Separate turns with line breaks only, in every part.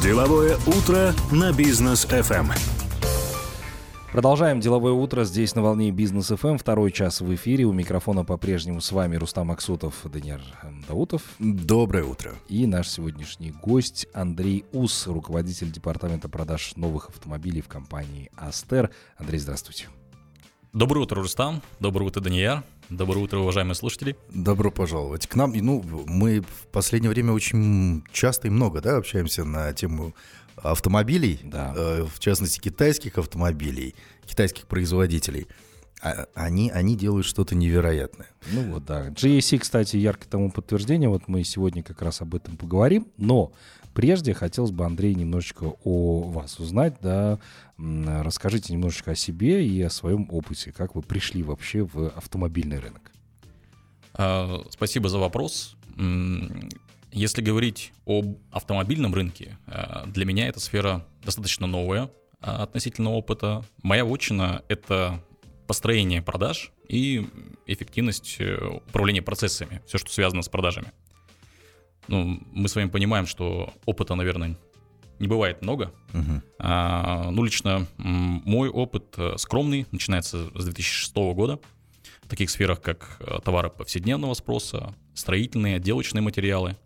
Деловое утро на бизнес FM.
Продолжаем деловое утро здесь на волне бизнес FM. Второй час в эфире. У микрофона по-прежнему с вами Рустам Аксутов, Даниэль Даутов.
Доброе утро.
И наш сегодняшний гость Андрей Ус, руководитель департамента продаж новых автомобилей в компании Астер. Андрей, здравствуйте.
Доброе утро, Рустам. Доброе утро, Данияр. Доброе утро, уважаемые слушатели.
Добро пожаловать к нам. Ну, мы в последнее время очень часто и много да, общаемся на тему автомобилей,
Да.
э, в частности китайских автомобилей, китайских производителей. А- Они, они делают что-то невероятное.
Ну вот, да. GAC, кстати, яркое тому подтверждение. Вот мы сегодня как раз об этом поговорим. Но прежде хотелось бы, Андрей, немножечко о вас узнать. Да. Расскажите немножечко о себе и о своем опыте. Как вы пришли вообще в автомобильный рынок?
А, Спасибо за вопрос. Если говорить об автомобильном рынке, а, для меня эта сфера достаточно новая а, относительно опыта. Моя вотчина — это построение продаж и эффективность э, управления процессами, все, что связано с продажами. Ну, мы с вами понимаем, что опыта, наверное, не бывает много,
Мгм.
А, ну, лично мой опыт э, скромный, начинается с 2006 года. В таких сферах, как э, товары повседневного спроса, строительные, отделочные материалы,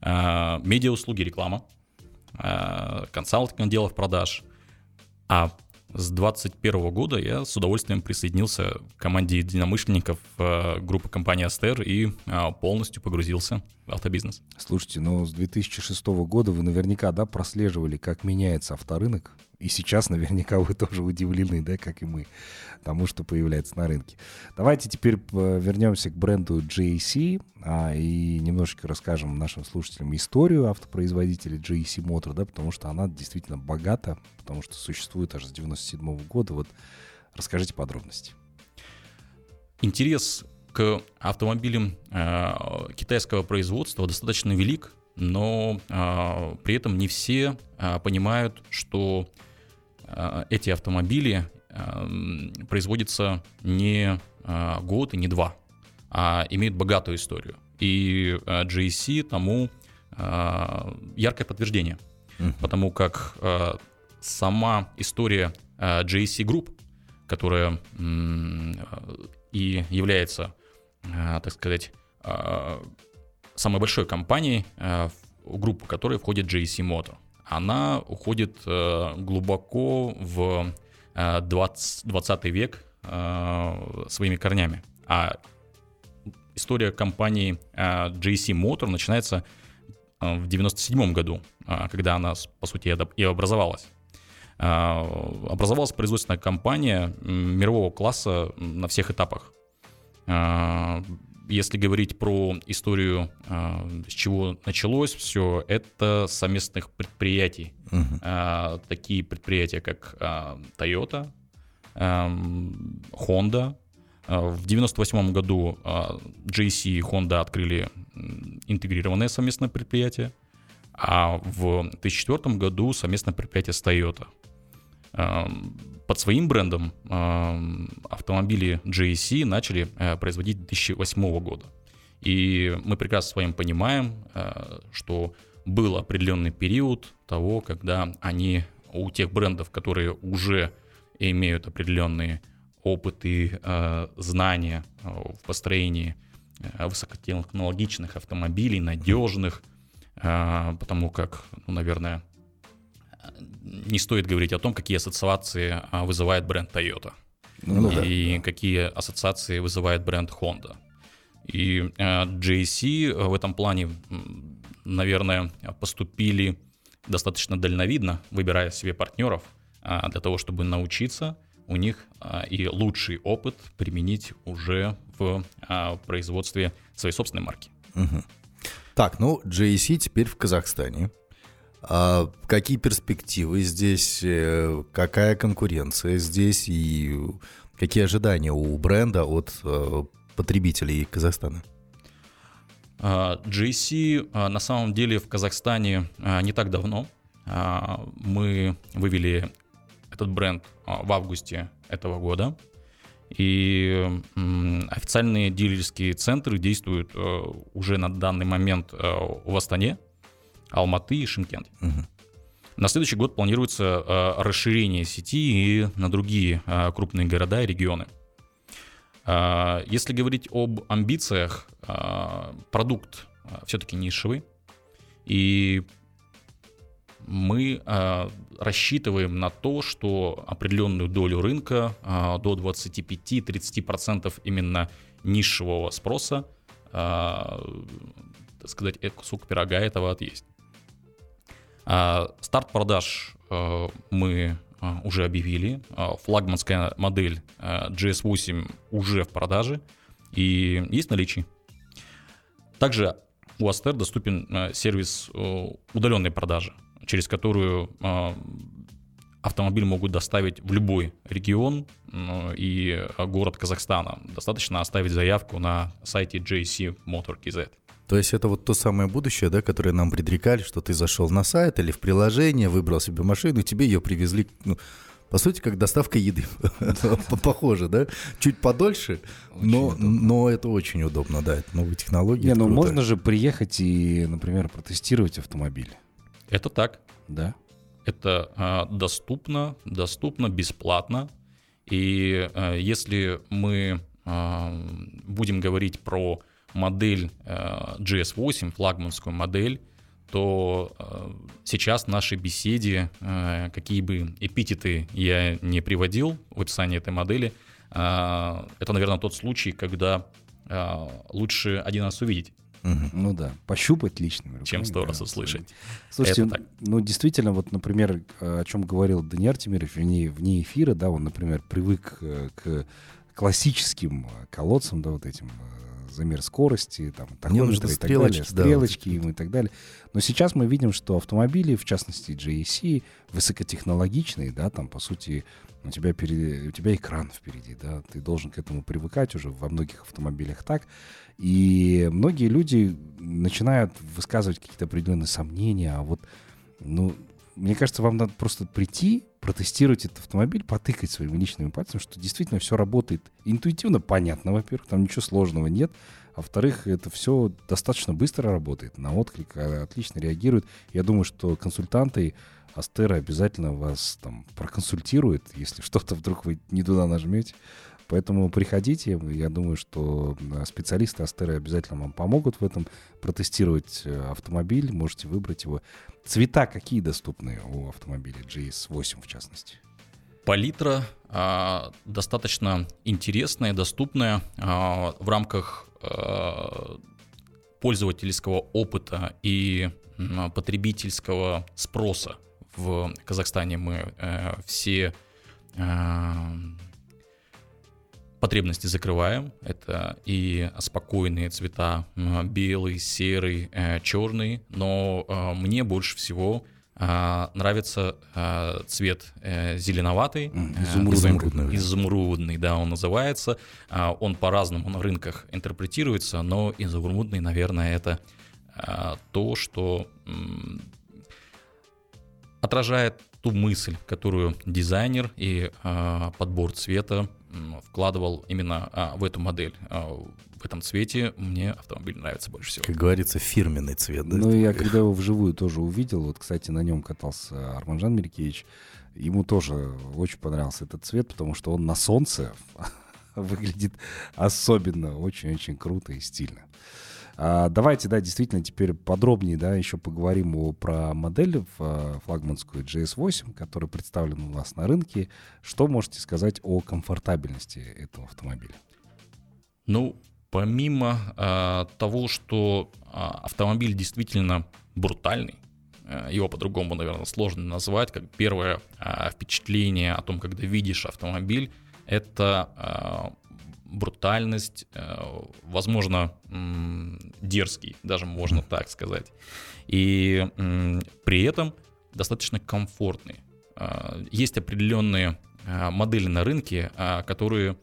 а, медиауслуги, реклама, а, консалтинг отделов продаж. А с 2021 года я с удовольствием присоединился к команде единомышленников э, группы компании Астер и а, полностью погрузился в автобизнес.
Слушайте, ну с 2006 года вы наверняка, да, прослеживали, как меняется авторынок. И сейчас наверняка вы тоже удивлены, да, как и мы, тому, что появляется на рынке. Давайте теперь э, вернемся к бренду JAC а, и немножечко расскажем нашим слушателям историю автопроизводителя JAC Motor, да, потому что она действительно богата, потому что существует аж с 97 года. Вот расскажите подробности.
Интерес к автомобилям э, китайского производства достаточно велик, но э, при этом не все э, понимают, что эти автомобили э, производятся не э, год и не два, а имеют богатую историю. И э, GAC тому э, яркое подтверждение,
Мгм.
потому как э, сама история э, JC Group, которая э, и является, э, так сказать, э, самой большой компанией, э, в группу которой входит JC Motor. Она уходит э, глубоко в э, 20, 20 век э, своими корнями. А история компании JC Motor начинается в 97 году, когда она, по сути, и образовалась. Образовалась производственная компания мирового класса на всех этапах. Если говорить про историю, э, с чего началось все, это совместных предприятий. Э, Такие предприятия, как э, Toyota, эм, Honda. В 98 году JC и Honda открыли интегрированное совместное предприятие, а в 2004 году совместное предприятие с Toyota. Под своим брендом автомобили JC начали э, производить 2008 года. И мы прекрасно с вами понимаем, э, что был определенный период того, когда они у тех брендов, которые уже имеют определенные опыты, э, знания в построении высокотехнологичных автомобилей, надежных, потому как, ну, наверное, не стоит говорить о том, какие ассоциации а, вызывает бренд Toyota
Ну да.
и какие ассоциации вызывает бренд Honda. И JC в этом плане, наверное, поступили достаточно дальновидно, выбирая себе партнеров а, для того, чтобы научиться у них а, и лучший опыт применить уже в а, производстве своей собственной марки.
Мгм. Так, ну, JC теперь в Казахстане. А какие перспективы здесь, э, какая конкуренция здесь и какие ожидания у бренда от э, потребителей Казахстана?
А, GC а, на самом деле в Казахстане а, не так давно. Мы вывели этот бренд в августе этого года. И официальные дилерские центры действуют э, уже на данный момент в Астане, Алматы и Шимкенте.
Мгм.
На следующий год планируется э, расширение сети и на другие э, крупные города и регионы. Э, если говорить об амбициях, э, продукт э, все-таки нишевый, и мы э, рассчитываем на то, что определенную долю рынка э, до 25-30% именно нишевого спроса, э, так сказать, кусок пирога этого отъесть. Э, старт продаж э, мы э, уже объявили. Э, флагманская модель э, GS8 уже в продаже и есть наличие. Также у Астер доступен э, сервис э, удаленной продажи через которую а, автомобиль могут доставить в любой регион и город Казахстана. Достаточно оставить заявку на сайте JC Motor KZ.
То есть это вот то самое будущее, да, которое нам предрекали, что ты зашел на сайт или в приложение, выбрал себе машину, и тебе ее привезли, ну, по сути, как доставка еды. Похоже, да? Чуть подольше, но, но это очень удобно, да, это новые технологии.
Не, ну можно же приехать и, например, протестировать автомобиль.
Это так.
Да.
Это э, доступно, доступно, бесплатно. И э, если мы э, будем говорить про модель э, GS8, флагманскую модель, то э, сейчас в нашей беседе, э, какие бы эпитеты я не приводил в описании этой модели, э, это, наверное, тот случай, когда э, лучше один раз увидеть.
Угу. Ну да, пощупать личными руками.
Чем сто раз услышать.
Слушайте, ну действительно, вот, например, о чем говорил Даниил Артемиров вне, вне эфира, да, он, например, привык э, к классическим э, колодцам, да, вот этим э, замер скорости, там,
тахометры и так далее,
стрелочки да, вот. и так далее. Но сейчас мы видим, что автомобили, в частности GAC, высокотехнологичные, да, там, по сути, у тебя, перед, у тебя экран впереди, да, ты должен к этому привыкать уже во многих автомобилях так. И многие люди начинают высказывать какие-то определенные сомнения, а вот, ну, мне кажется, вам надо просто прийти, протестировать этот автомобиль, потыкать своими личными пальцами, что действительно все работает интуитивно, понятно, во-первых, там ничего сложного нет, а во-вторых, это все достаточно быстро работает, на отклик а, отлично реагирует. Я думаю, что консультанты Астера обязательно вас там проконсультируют, если что-то вдруг вы не туда нажмете. Поэтому приходите, я думаю, что специалисты Астеры обязательно вам помогут в этом, протестировать э, автомобиль, можете выбрать его. Цвета какие доступны у автомобиля GS8 в частности?
Палитра а, достаточно интересная, доступная а, в рамках а, пользовательского опыта и а, потребительского спроса. В Казахстане мы а, все а, потребности закрываем. Это и спокойные цвета, белый, серый, э, черный. Но э, мне больше всего э, нравится цвет зеленоватый.
Изумрудный.
Изумрудный, да, он называется. Он по-разному на рынках интерпретируется, но изумрудный, наверное, это то, что отражает ту мысль, которую дизайнер и подбор цвета вкладывал именно а, в эту модель. А, в этом цвете мне автомобиль нравится больше всего.
Как говорится, фирменный цвет, да?
Ну, я когда его вживую тоже увидел, вот, кстати, на нем катался Арманжан Меркевич, ему тоже очень понравился этот цвет, потому что он на солнце выглядит особенно очень-очень круто и стильно. А, давайте, да, действительно теперь подробнее, да, еще поговорим о, про модель а, флагманскую GS8, которая представлена у нас на рынке. Что можете сказать о комфортабельности этого автомобиля?
Ну, помимо а, того, что а, автомобиль действительно брутальный, его по-другому, наверное, сложно назвать, как первое а, впечатление о том, когда видишь автомобиль, это брутальность, э, возможно, дерзкий, даже можно так сказать. И при этом достаточно комфортный. Э, есть определенные э, модели на рынке, которые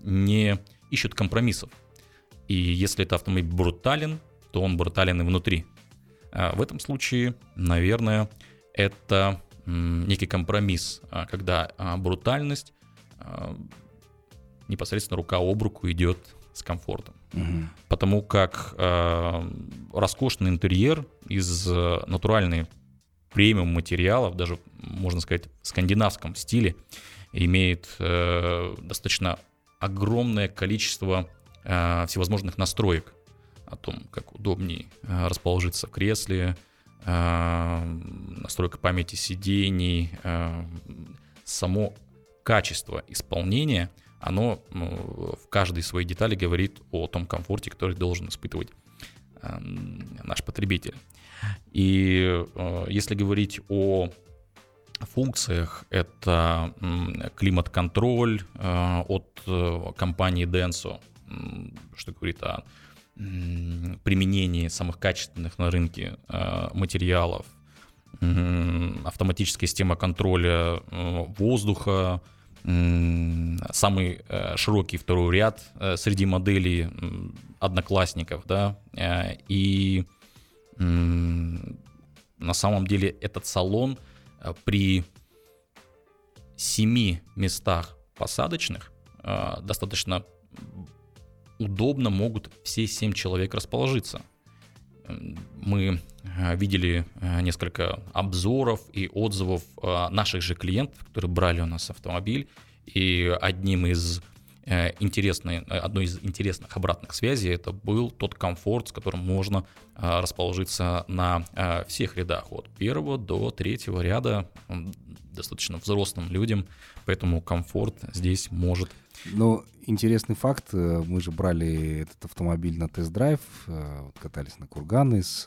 не ищут компромиссов. И если это автомобиль брутален, то он брутален и внутри. В этом случае, наверное, это некий компромисс, когда брутальность непосредственно рука об руку идет с комфортом. Угу. Потому как э, роскошный интерьер из э, натуральной премиум материалов, даже, можно сказать, в скандинавском стиле, имеет э, достаточно огромное количество э, всевозможных настроек о том, как удобнее э, расположиться в кресле, э, настройка памяти сидений, э, само качество исполнения, оно э, в каждой своей детали говорит о том комфорте, который должен испытывать э, наш потребитель. И э, если говорить о функциях, это климат-контроль э, от э, компании Denso, что говорит о применении самых качественных на рынке материалов, автоматическая система контроля воздуха, самый широкий второй ряд среди моделей одноклассников, да, и на самом деле этот салон э, при семи местах посадочных э, достаточно удобно могут все семь человек расположиться. Мы э, видели несколько обзоров и отзывов наших же клиентов, которые брали у нас автомобиль, и одним из Э, интересной, э, одной из интересных обратных связей это был тот комфорт, с которым можно э, расположиться на всех рядах, от первого до третьего ряда, достаточно взрослым людям, поэтому комфорт здесь может...
Но интересный факт, мы же брали этот автомобиль на тест-драйв, вот катались на Курганы с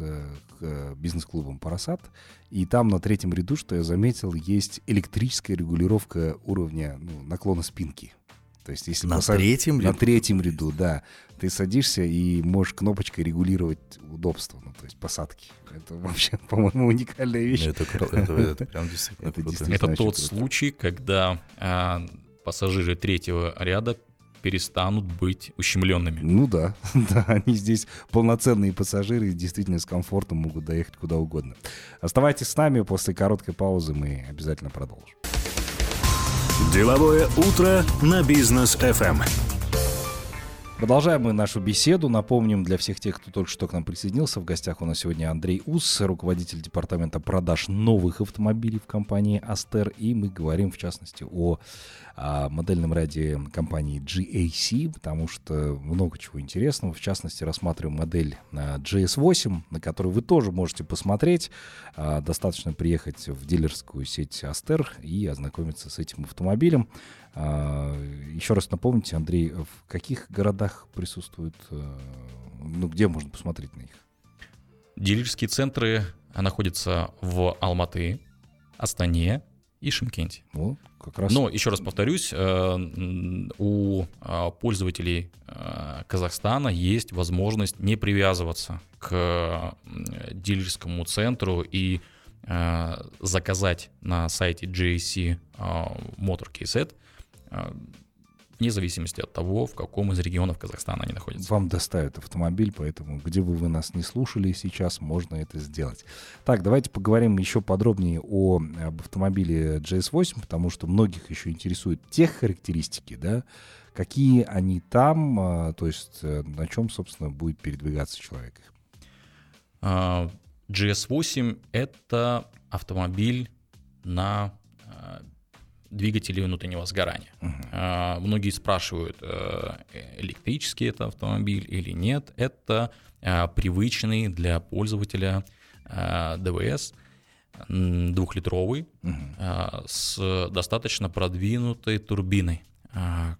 бизнес-клубом «Парасат», и там на третьем ряду, что я заметил, есть электрическая регулировка уровня ну, наклона спинки. То есть, если
на посад... третьем
ряду? На третьем ряду, да. Ты садишься и можешь кнопочкой регулировать удобство, ну, то есть посадки. Это вообще, по-моему, уникальная вещь.
Это, это, это прям действительно
Это, действительно это тот круто. случай, когда а, пассажиры третьего ряда перестанут быть ущемленными.
Ну да, да, они здесь полноценные пассажиры и действительно с комфортом могут доехать куда угодно. Оставайтесь с нами, после короткой паузы мы обязательно продолжим.
Деловое утро на бизнес FM.
Продолжаем мы нашу беседу. Напомним для всех тех, кто только что к нам присоединился, в гостях у нас сегодня Андрей Ус, руководитель департамента продаж новых автомобилей в компании Астер. И мы говорим, в частности, о, о модельном ряде компании GAC, потому что много чего интересного. В частности, рассматриваем модель GS8, на которую вы тоже можете посмотреть. А, достаточно приехать в дилерскую сеть Астер и ознакомиться с этим автомобилем. А, еще раз напомните, Андрей, в каких городах присутствуют, э, ну, где можно посмотреть на них?
Дилерские центры находятся в Алматы, Астане и Шимкенте.
О, как раз.
Но, еще раз повторюсь, э, у а, пользователей э, Казахстана есть возможность не привязываться к дилерскому центру и заказать на сайте JC Motor а, вне зависимости от того, в каком из регионов Казахстана они находятся.
Вам доставят автомобиль, поэтому где бы вы нас не слушали сейчас, можно это сделать. Так, давайте поговорим еще подробнее о, об автомобиле GS8, потому что многих еще интересуют тех характеристики, да, какие они там, а, то есть э, на чем, собственно, будет передвигаться человек.
GS8 — это автомобиль на двигателей внутреннего сгорания. Uh-huh. Многие спрашивают, э, электрический это автомобиль или нет. Это э, привычный для пользователя э, ДВС двухлитровый uh-huh. с достаточно продвинутой турбиной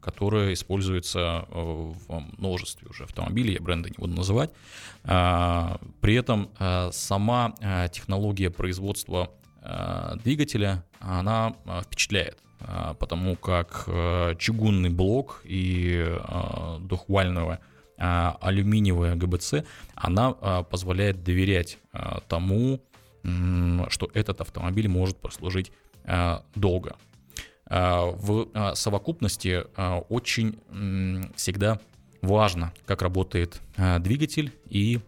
которая используется в множестве уже автомобилей, я бренды не буду называть. При этом сама технология производства Э, двигателя, она э, впечатляет, э, потому как чугунный блок и двухвального алюминиевая ГБЦ, она позволяет доверять тому, что этот автомобиль может прослужить долго. В совокупности очень всегда важно, как работает двигатель и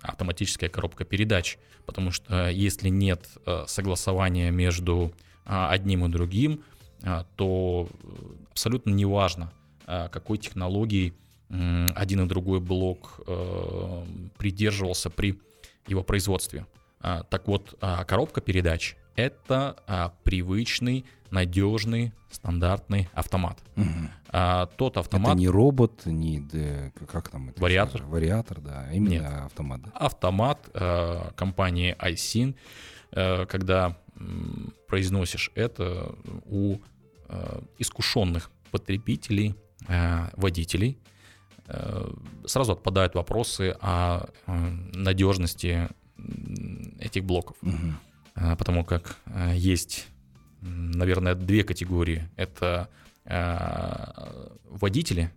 автоматическая коробка передач, потому что если нет э, согласования между а, одним и другим, то э, абсолютно неважно, какой технологией один и другой блок э, придерживался при его производстве. Так вот, коробка передач — это привычный, надежный, стандартный автомат.
Мгм.
А, тот автомат...
Это не робот, не д- как там это?
Вариатор.
всё? Вариатор, да. Именно
Нет.
автомат, да.
автомат э, компании iSyn, э, когда м, произносишь это у э, искушенных потребителей, э, водителей, э, сразу отпадают вопросы о э, надежности этих блоков. А, потому как а, есть, наверное, две категории. Это а, водители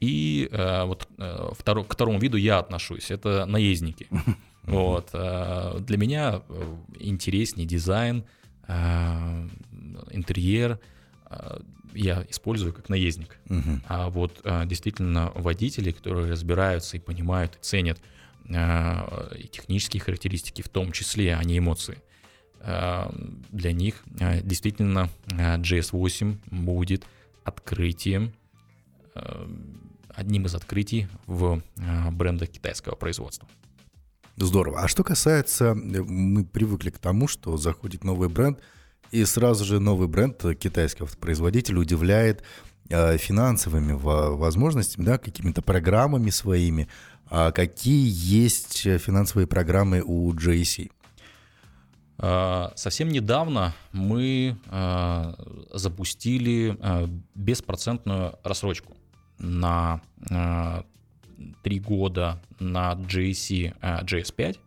и а, вот второ- к второму виду я отношусь. Это наездники. Вот. Для меня э, интереснее дизайн, интерьер я использую как наездник.
Мгм.
А вот действительно водители, которые разбираются и понимают, и ценят и технические характеристики в том числе, а не эмоции, для них а, действительно а, GS8 будет открытием, а, одним из открытий в а, брендах китайского производства.
Здорово. А что касается, э, мы привыкли к тому, что заходит новый бренд, и сразу же новый бренд китайского производителя удивляет э, финансовыми во- возможностями, да, какими-то программами своими. А какие есть э, финансовые программы у JC?
А, Совсем недавно мы а, запустили а, беспроцентную рассрочку на а, три года на а, GS5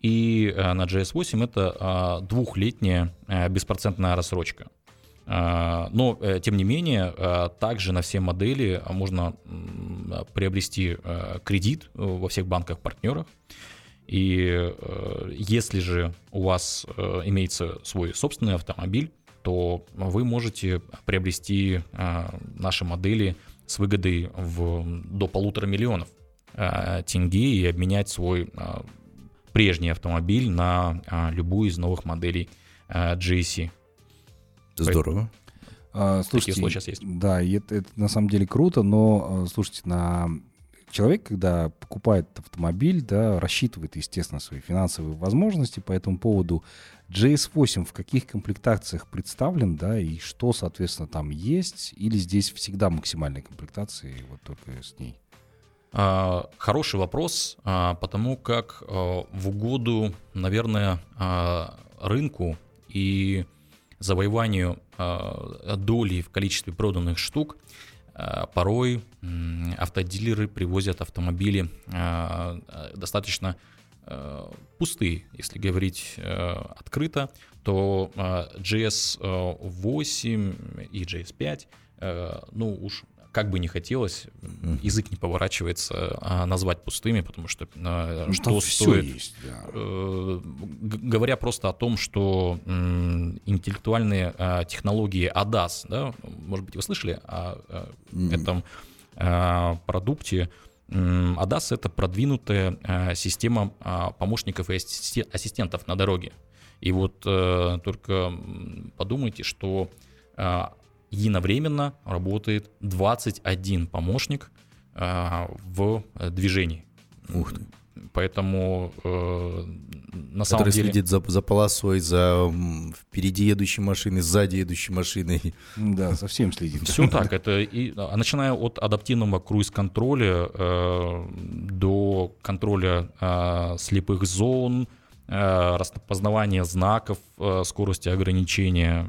и на GS8 это двухлетняя беспроцентная рассрочка. Но, э, тем не менее, также на все модели можно приобрести кредит э, во всех банках-партнерах. И э, если же у вас э, имеется свой собственный автомобиль, то вы можете приобрести э, наши модели с выгодой в, до полутора миллионов э, тенге и обменять свой э, прежний автомобиль на э, любую из новых моделей э, GSC.
Здорово.
А, слушайте,
случаи сейчас есть.
Да, это, это на самом деле круто, но, а, слушайте, на человек, когда покупает автомобиль, да, рассчитывает, естественно, свои финансовые возможности по этому поводу. GS8 в каких комплектациях представлен, да, и что, соответственно, там есть, или здесь всегда максимальная комплектация, вот только с ней?
А, Хороший вопрос, а, потому как а, в угоду, наверное, рынку и завоеванию доли в количестве проданных штук порой м, автодилеры привозят автомобили а, а, достаточно пустые, если говорить открыто, то а, GS8 и GS5, а, ну уж как бы не хотелось, язык не поворачивается а, назвать пустыми, потому что а,
Ну,
что стоит
есть, да.
э, говоря просто о том, что интеллектуальные а, технологии ADAS, да, может быть, вы слышали о, этом продукте. ADAS — это продвинутая система помощников и ассисте- ассистентов на дороге. И вот э, только подумайте, что единовременно работает 21 помощник а, в э, движении.
Ух ты.
Поэтому э, на самом
Который
деле...
следит за, за полосой, за впереди едущей машиной, сзади едущей машиной.
Да, совсем следит.
Все так, это и, а, начиная от адаптивного круиз-контроля э, до контроля э, слепых зон, э, распознавания знаков э, скорости ограничения,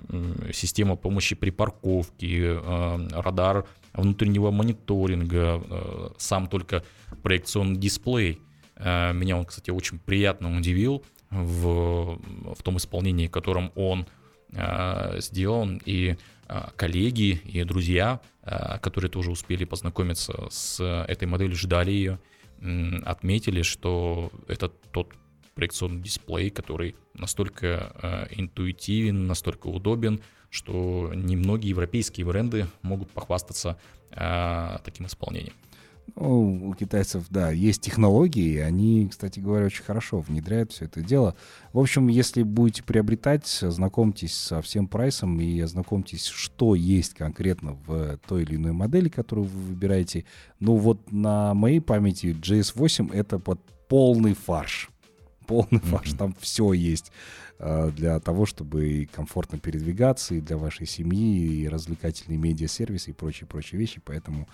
система помощи при парковке, э, радар внутреннего мониторинга, сам только проекционный дисплей. Меня он, кстати, очень приятно удивил в, в том исполнении, в котором он сделан. И коллеги и друзья, которые тоже успели познакомиться с этой моделью, ждали ее, отметили, что это тот проекционный дисплей, который настолько э, интуитивен, настолько удобен, что немногие европейские бренды могут похвастаться э, таким исполнением.
Ну, у китайцев, да, есть технологии, они, кстати говоря, очень хорошо внедряют все это дело. В общем, если будете приобретать, знакомьтесь со всем прайсом и ознакомьтесь, что есть конкретно в той или иной модели, которую вы выбираете. Ну вот на моей памяти GS8 это под полный фарш. Полный ваш, там все есть э, для того, чтобы и комфортно передвигаться, и для вашей семьи, и развлекательные медиа-сервисы, и прочие-прочие вещи, поэтому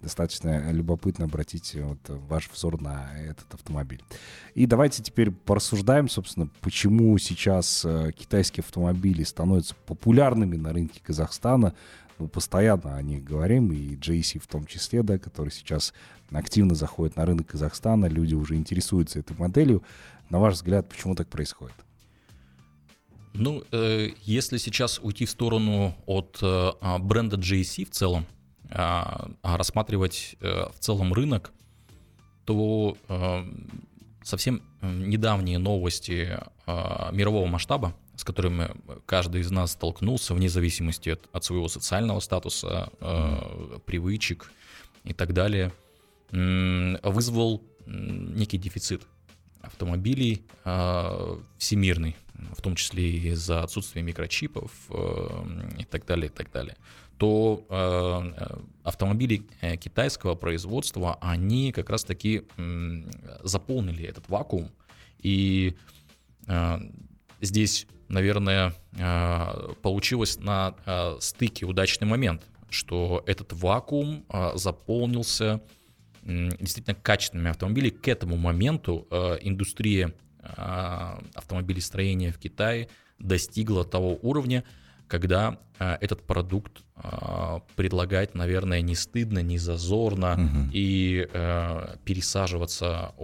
достаточно любопытно обратить вот ваш взор на этот автомобиль. И давайте теперь порассуждаем, собственно, почему сейчас э, китайские автомобили становятся популярными на рынке Казахстана, мы постоянно о них говорим, и JC в том числе, да, который сейчас активно заходит на рынок Казахстана, люди уже интересуются этой моделью. На ваш взгляд, почему так происходит?
Ну, э, если сейчас уйти в сторону от э, а, бренда JC в целом, э, рассматривать э, в целом рынок, то э, совсем недавние новости э, мирового масштаба с которыми каждый из нас столкнулся, вне зависимости от, от своего социального статуса, э, привычек и так далее, э, вызвал некий дефицит автомобилей э, всемирный, в том числе и за отсутствие микрочипов э, и так далее, и так далее, то э, автомобили э, китайского производства, они как раз-таки заполнили этот вакуум, и здесь наверное, получилось на стыке удачный момент, что этот вакуум заполнился действительно качественными автомобилями. К этому моменту индустрия автомобилестроения в Китае достигла того уровня, когда этот продукт предлагать, наверное, не стыдно, не зазорно, угу. и пересаживаться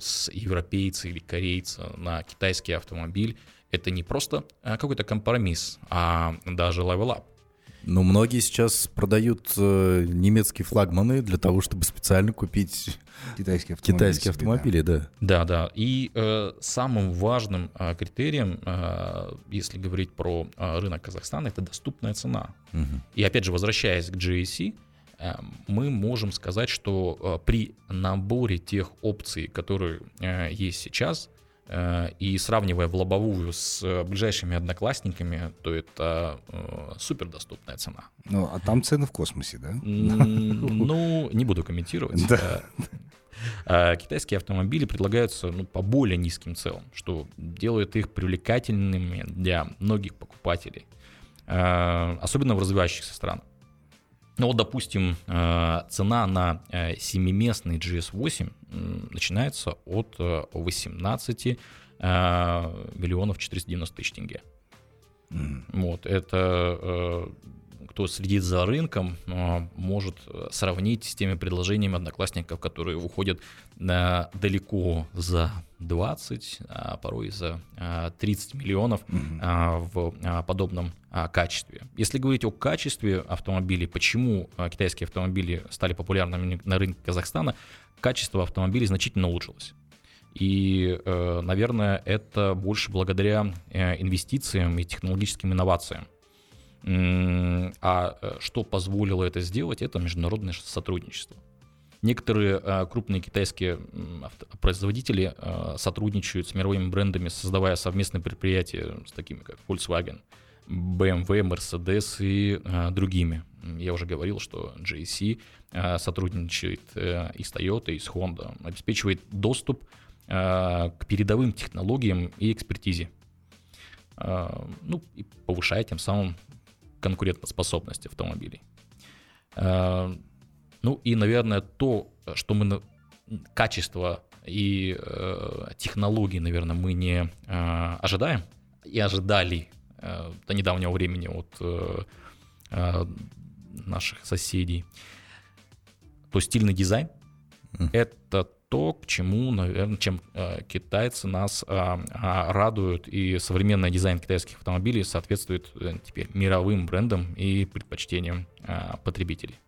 с европейца или корейца на китайский автомобиль это не просто э, какой-то компромисс, а даже level up.
Но многие сейчас продают э, немецкие флагманы для того, чтобы специально купить китайские автомобили. Китайские автомобили, да.
Да, да. И э, самым важным э, критерием, э, если говорить про э, рынок Казахстана, это доступная цена. Угу. И опять же, возвращаясь к GAC, э, мы можем сказать, что э, при наборе тех опций, которые э, есть сейчас, Э, и сравнивая в лобовую с э, ближайшими одноклассниками, то это э, супер доступная цена.
Ну, а там цены в космосе, да?
Ну, не буду комментировать. Да. Китайские автомобили предлагаются ну, по более низким целям, что делает их привлекательными для многих покупателей, особенно в развивающихся странах. Ну вот, допустим, э, цена на 7-местный э, GS8 начинается от 18 э, миллионов 490 тысяч тенге. Mm. Вот, это кто следит за рынком, может сравнить с теми предложениями одноклассников, которые уходят далеко за 20, а порой за 30 миллионов mm-hmm. в подобном качестве. Если говорить о качестве автомобилей, почему китайские автомобили стали популярными на рынке Казахстана, качество автомобилей значительно улучшилось. И, э, наверное, это больше благодаря э, инвестициям и технологическим инновациям. А э, что позволило это сделать, это международное сотрудничество. Некоторые э, крупные китайские производители э, сотрудничают с мировыми брендами, создавая совместные предприятия с такими как Volkswagen, BMW, Mercedes и другими. Я уже говорил, что GAC сотрудничает и с Toyota, и с Honda, обеспечивает доступ к передовым технологиям и экспертизе. Ну, и повышает тем самым конкурентоспособность автомобилей. Э, ну и, наверное, то, что мы качество и э, технологии, наверное, мы не э, ожидаем и ожидали до недавнего времени от наших соседей, то стильный дизайн mm. это то, к чему, наверное, чем э, китайцы нас э, э, радуют, и современный дизайн китайских автомобилей соответствует э, теперь мировым брендам и предпочтениям э, потребителей.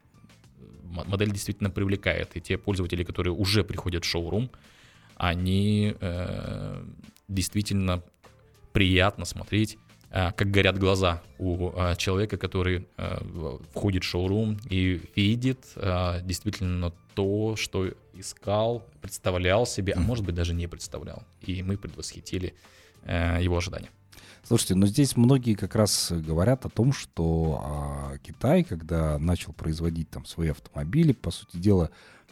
Модель действительно привлекает, и те пользователи, которые уже приходят в шоурум, они э, действительно приятно смотреть как горят глаза у человека, который входит в шоурум и видит действительно то, что искал, представлял себе, а может быть даже не представлял. И мы предвосхитили его ожидания.
Слушайте, но здесь многие как раз говорят о том, что а, Китай, когда начал производить там свои автомобили, по сути дела,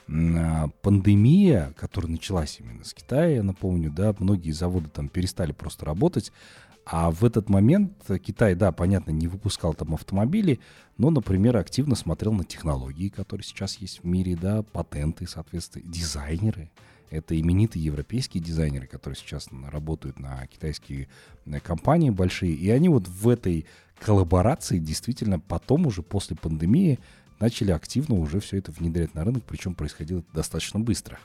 а, пандемия, которая началась именно с Китая, я напомню, да, многие заводы там перестали просто работать, а в этот момент Китай, да, понятно, не выпускал там автомобили, но, например, активно смотрел на технологии, которые сейчас есть в мире, да, патенты, соответственно, дизайнеры. Это именитые европейские дизайнеры, которые сейчас работают на китайские э, компании большие. И они вот в этой коллаборации действительно потом уже после пандемии начали активно уже все это внедрять на рынок, причем происходило это достаточно быстро.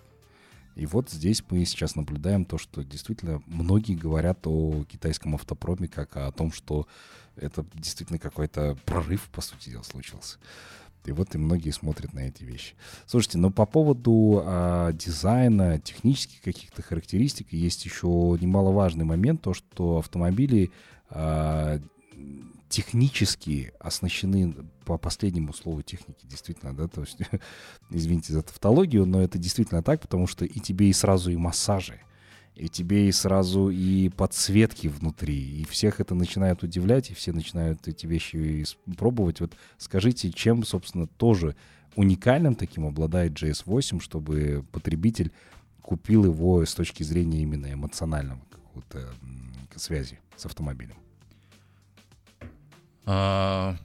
И вот здесь мы сейчас наблюдаем то, что действительно многие говорят о китайском автопроме как о том, что это действительно какой-то прорыв, по сути дела, случился. И вот и многие смотрят на эти вещи. Слушайте, но по поводу а, дизайна, технических каких-то характеристик, есть еще немаловажный момент, то, что автомобили а, технически оснащены по последнему слову техники, действительно, да, то есть, извините за тавтологию, но это действительно так, потому что и тебе и сразу и массажи, и тебе и сразу и подсветки внутри, и всех это начинает удивлять, и все начинают эти вещи пробовать. Вот скажите, чем, собственно, тоже уникальным таким обладает GS8, чтобы потребитель купил его с точки зрения именно эмоционального какого-то связи с автомобилем?
А,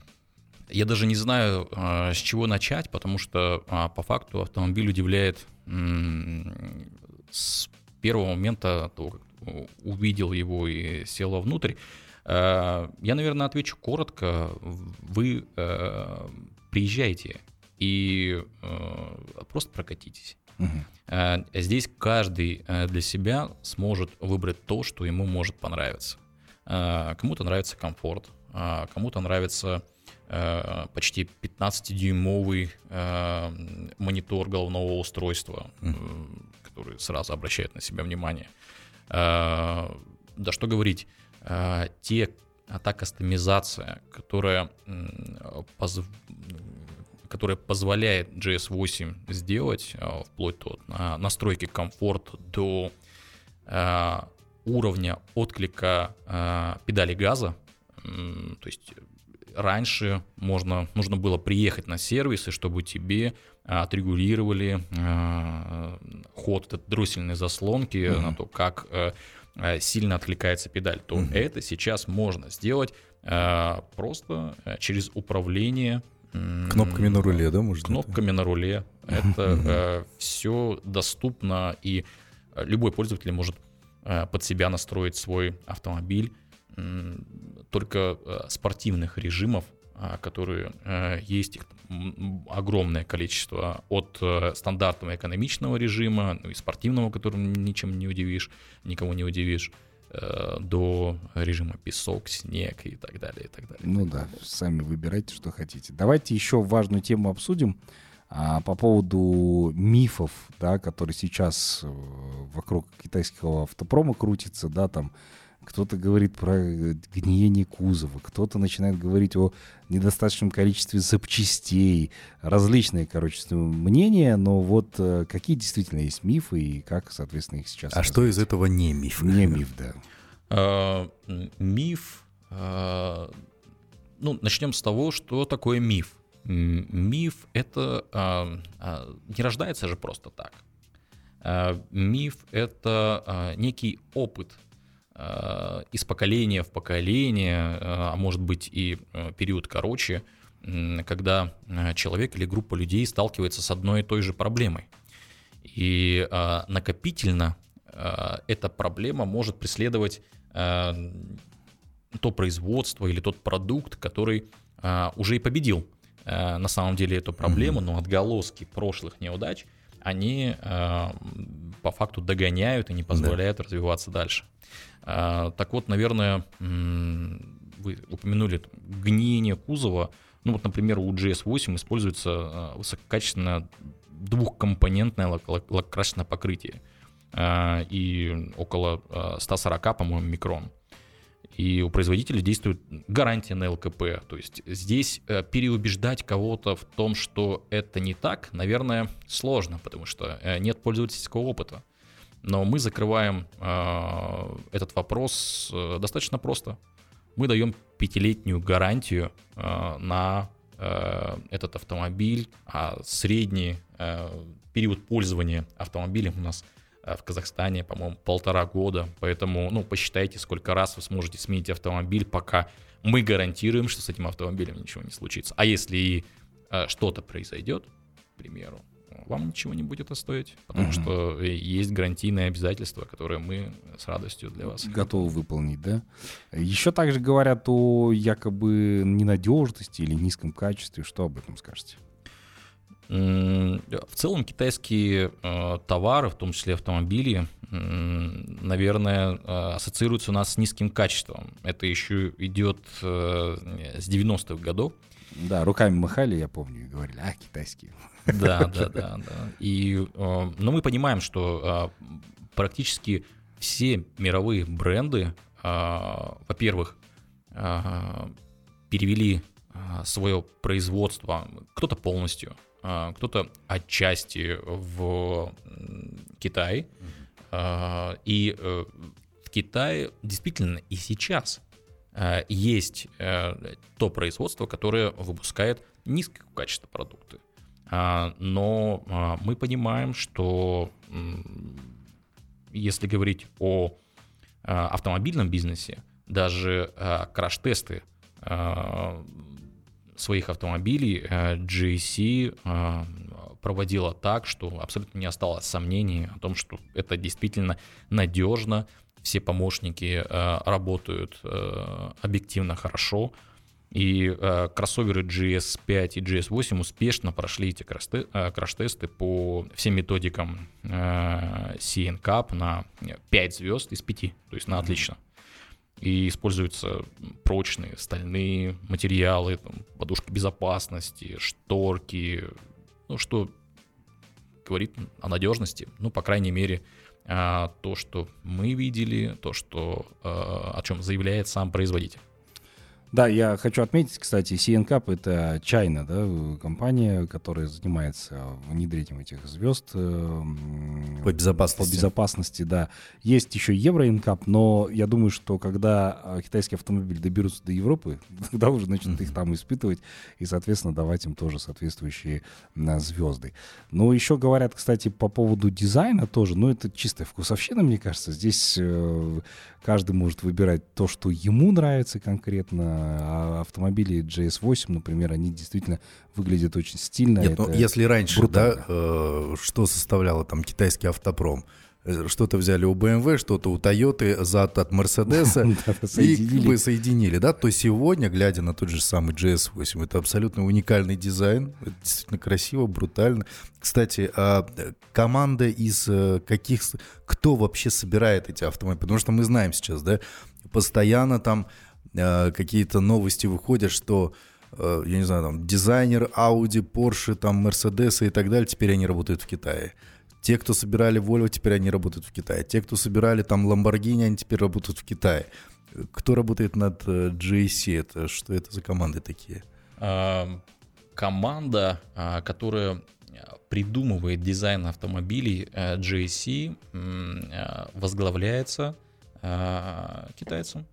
я даже не знаю, а, с чего начать, потому что а, по факту автомобиль удивляет с первого момента, как увидел его и сел внутрь. Я, наверное, отвечу коротко. Вы приезжайте и просто прокатитесь. Угу. Здесь каждый для себя сможет выбрать то, что ему может понравиться. Кому-то нравится комфорт, а, кому-то нравится э, почти 15-дюймовый э, монитор головного устройства, mm. который сразу обращает на себя внимание. Да что говорить, те, та кастомизация, которая, поз, которая позволяет GS8 сделать, вплоть от настройки комфорт до уровня отклика педали газа, то есть раньше можно, нужно было приехать на сервисы, чтобы тебе а, отрегулировали а, ход этой дроссельной заслонки uh-huh. на то, как а, сильно откликается педаль, то uh-huh. это сейчас можно сделать а, просто через управление
Кнопками на руле, да, может
Кнопками на руле. Это э, все доступно, и любой пользователь может э, под себя настроить свой автомобиль только э, спортивных режимов, а, которые э, есть их огромное количество от э, стандартного экономичного режима, ну и спортивного, которым ничем не удивишь, никого не удивишь, до режима песок, снег и так далее, и так далее.
Ну да, сами выбирайте, что хотите. Давайте еще важную тему обсудим а, по поводу мифов, да, которые сейчас вокруг китайского автопрома крутятся, да, там кто-то говорит про э, гниение кузова, кто-то начинает говорить о недостаточном количестве запчастей, различные, короче, мнения, но вот э, какие действительно есть мифы и как, соответственно, их сейчас...
А что из этого не миф?
Не миф, да.
А, миф... А, ну, начнем с того, что такое миф. Миф — это а, не рождается же просто так. Миф — это некий опыт — из поколения в поколение, э, а может быть и э, период короче, когда человек или группа людей сталкивается с одной и той же проблемой. И накопительно эта проблема может преследовать то производство или тот продукт, который уже и победил на самом деле эту проблему, но отголоски прошлых неудач, они по факту догоняют и не позволяют да. развиваться дальше. А, так вот, наверное, вы упомянули гниение кузова. Ну вот, например, у GS8 используется а, высококачественное двухкомпонентное лакрасочное покрытие а, и около 140, по-моему, микрон. И у производителя действует гарантия на ЛКП. То есть здесь э, переубеждать кого-то в том, что это не так, наверное, сложно, потому что э, нет пользовательского опыта. Но мы закрываем э, этот вопрос э, достаточно просто. Мы даем пятилетнюю гарантию э, на э, этот автомобиль, а средний э, период пользования автомобилем у нас э, в Казахстане, по-моему, полтора года. Поэтому, ну, посчитайте, сколько раз вы сможете сменить автомобиль, пока мы гарантируем, что с этим автомобилем ничего не случится. А если и э, что-то произойдет, к примеру, вам ничего не будет стоить, потому
Мгм.
что э, есть гарантийные обязательства, которые мы с радостью для вас
Готовы выполнить, да? Еще также говорят о якобы ненадежности или низком качестве. Что об этом скажете?
В целом китайские э, товары, в том числе автомобили, наверное, э, ассоциируются у нас с низким качеством. Это еще идет с 90-х годов.
Да, руками махали, я помню, и говорили, а, китайские.
Да, да, да, да. И, э, но мы понимаем, что э, практически все мировые бренды, э, во-первых, э, перевели свое производство, кто-то полностью, кто-то отчасти в Китай. И э, в Китае действительно и сейчас есть э, то производство, которое выпускает низкого качества продукты. А, Но а, мы понимаем, что если говорить о а, автомобильном бизнесе, даже краш-тесты своих автомобилей GAC проводила так, что абсолютно не осталось сомнений о том, что это действительно надежно, все помощники работают объективно хорошо, и э, кроссоверы GS5 и GS8 успешно прошли эти э, краш-тесты по всем методикам э, CNCAP на 5 звезд из 5, то есть на отлично. И используются прочные стальные материалы, там, подушки безопасности, шторки, ну что говорит о надежности, ну, по крайней мере, э, то, что мы видели, то, что, э, о чем заявляет сам производитель.
Да, я хочу отметить, кстати, CN Cup — это China, да, компания, которая занимается внедрением этих звезд. э,
По безопасности.
По безопасности, да. Есть еще Евро NCAP, но я думаю, что когда а, китайские автомобили доберутся до Европы, тогда уже начнут их там испытывать и, соответственно, давать им тоже соответствующие а, звезды. Но еще говорят, кстати, по поводу дизайна тоже, ну, это чистая вкусовщина, мне кажется. Здесь э, каждый может выбирать то, что ему нравится конкретно. А автомобили GS8, например, они действительно выглядят очень стильно.
Нет, ну если раньше,
брутально.
да, э, что составляло там китайский автопром? Э, Что-то взяли у BMW, что-то у Toyota, зад от
Да,
и вы соединили, да? То сегодня, глядя на тот же самый GS8, это абсолютно уникальный дизайн, это действительно красиво, брутально. Кстати, а э, команда из э, каких, кто вообще собирает эти автомобили? Потому что мы знаем сейчас, да, постоянно там какие-то новости выходят, что я не знаю, там, дизайнер Audi, Porsche, там, Mercedes и так далее, теперь они работают в Китае. Те, кто собирали Volvo, теперь они работают в Китае. Те, кто собирали там Lamborghini, они теперь работают в Китае. Кто работает над э, GAC? Это что это за команды такие?
А, команда, а, которая а, придумывает дизайн автомобилей э, GAC, возглавляется китайцем.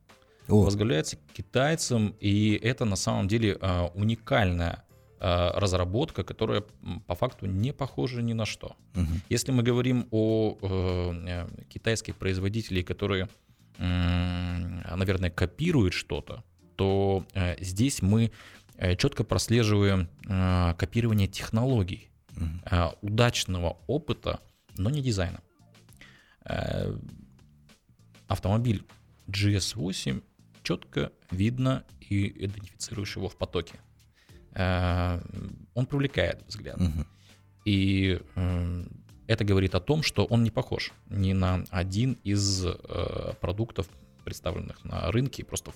Возглавляется китайцем, и это на самом деле уникальная разработка, которая по факту не похожа ни на что.
Мгм.
Если мы говорим о э, э, китайских производителей, которые, м, наверное, копируют что-то, то э, здесь мы э, четко прослеживаем э, копирование технологий,
Мгм.
э, удачного опыта, но не дизайна. Э, Автомобиль GS8 четко видно и идентифицируешь его в потоке. Э, Он привлекает взгляд.
Мгм.
И э, это говорит о том, что он не похож ни на один из э, продуктов, представленных на рынке, просто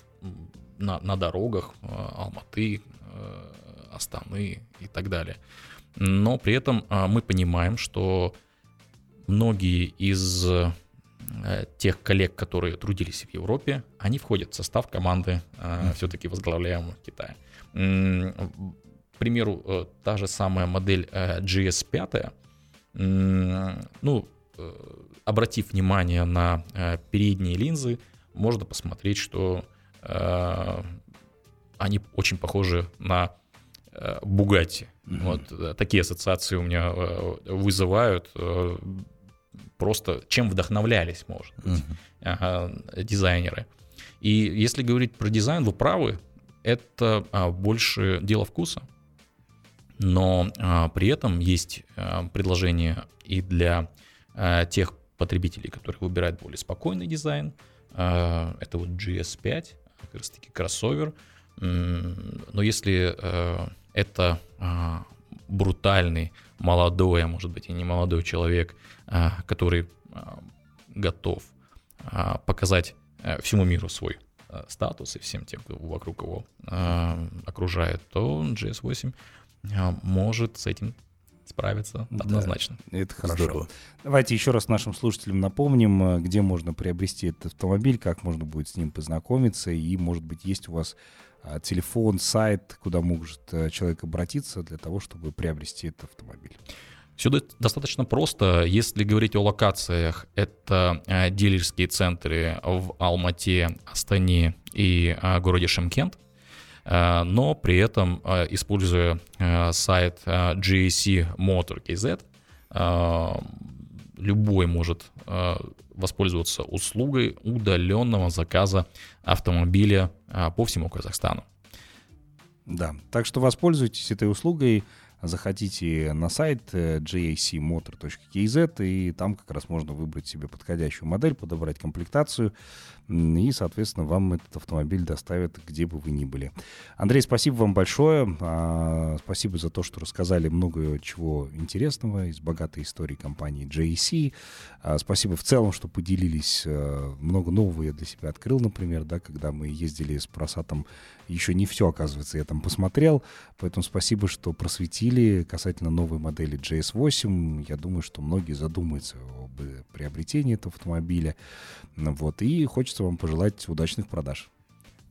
на, на дорогах Алматы, Астаны и так далее. Но при этом мы понимаем, что многие из тех коллег, которые трудились в Европе, они входят в состав команды, все-таки возглавляемой в Китае. М, К примеру, э, та же самая модель э, GS5, м, ну, э, обратив внимание на передние линзы, можно посмотреть, что они очень похожи на Бугатти. Mm-hmm. Вот такие ассоциации у меня вызывают просто чем вдохновлялись, может быть, mm-hmm. дизайнеры. И если говорить про дизайн, вы правы, это а, больше дело вкуса, но а, при этом есть а, предложение и для тех потребителей, которые выбирают более спокойный дизайн. Это вот GS5, как раз таки кроссовер. Но если это брутальный, молодой, а может быть и не молодой человек, который готов показать всему миру свой Э, статус и всем тем, кто вокруг его э, окружает, то GS8 э, может с этим справиться однозначно.
Да, это хорошо. Здорово. Давайте еще раз нашим слушателям напомним, где можно приобрести этот автомобиль, как можно будет с ним познакомиться, и, может быть, есть у вас телефон, сайт, куда может человек обратиться для того, чтобы приобрести этот автомобиль.
Все достаточно просто. Если говорить о локациях, это э, дилерские центры в Алмате, Астане и э, городе Шемкент. Э, но при этом, используя сайт GAC Motor KZ, любой может воспользоваться услугой удаленного заказа автомобиля по всему Казахстану.
Да, так что воспользуйтесь этой услугой заходите на сайт э, jacmotor.kz, и там как раз можно выбрать себе подходящую модель, подобрать комплектацию, и, соответственно, вам этот автомобиль доставят, где бы вы ни были. Андрей, спасибо вам большое. А, спасибо за то, что рассказали много чего интересного из богатой истории компании JAC. А, спасибо в целом, что поделились. Э, много нового я для себя открыл, например, да, когда мы ездили с просатом. Еще не все, оказывается, я там посмотрел. Поэтому спасибо, что просветили касательно новой модели JS8. Я думаю, что многие задумаются об приобретении этого автомобиля. Вот. И хочется вам пожелать удачных продаж.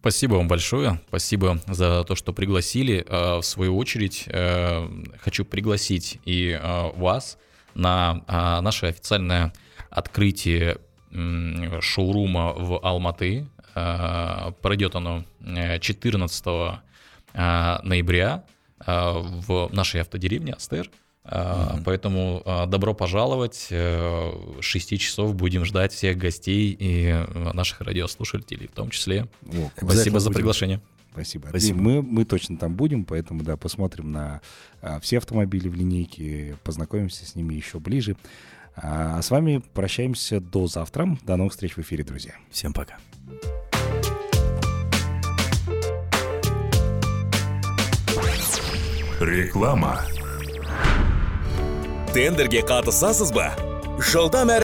Спасибо вам большое. Спасибо за то, что пригласили. Э, в свою очередь, э, хочу пригласить и э, вас на наше официальное открытие шоурума в Алматы. Пройдет оно 14 ноября в нашей автодеревне Астер. Mm-hmm. Поэтому а, добро пожаловать. Э, с 6 часов будем ждать всех гостей и э, наших радиослушателей в том числе. О, Спасибо за приглашение.
Спасибо. Спасибо. Мы, мы точно там будем, поэтому да, посмотрим на а, все автомобили в линейке, познакомимся с ними еще ближе. А, а с вами прощаемся до завтра. До новых встреч в эфире, друзья.
Всем пока.
Реклама.
Тендерге қатысасыз ба? Жылдам әрі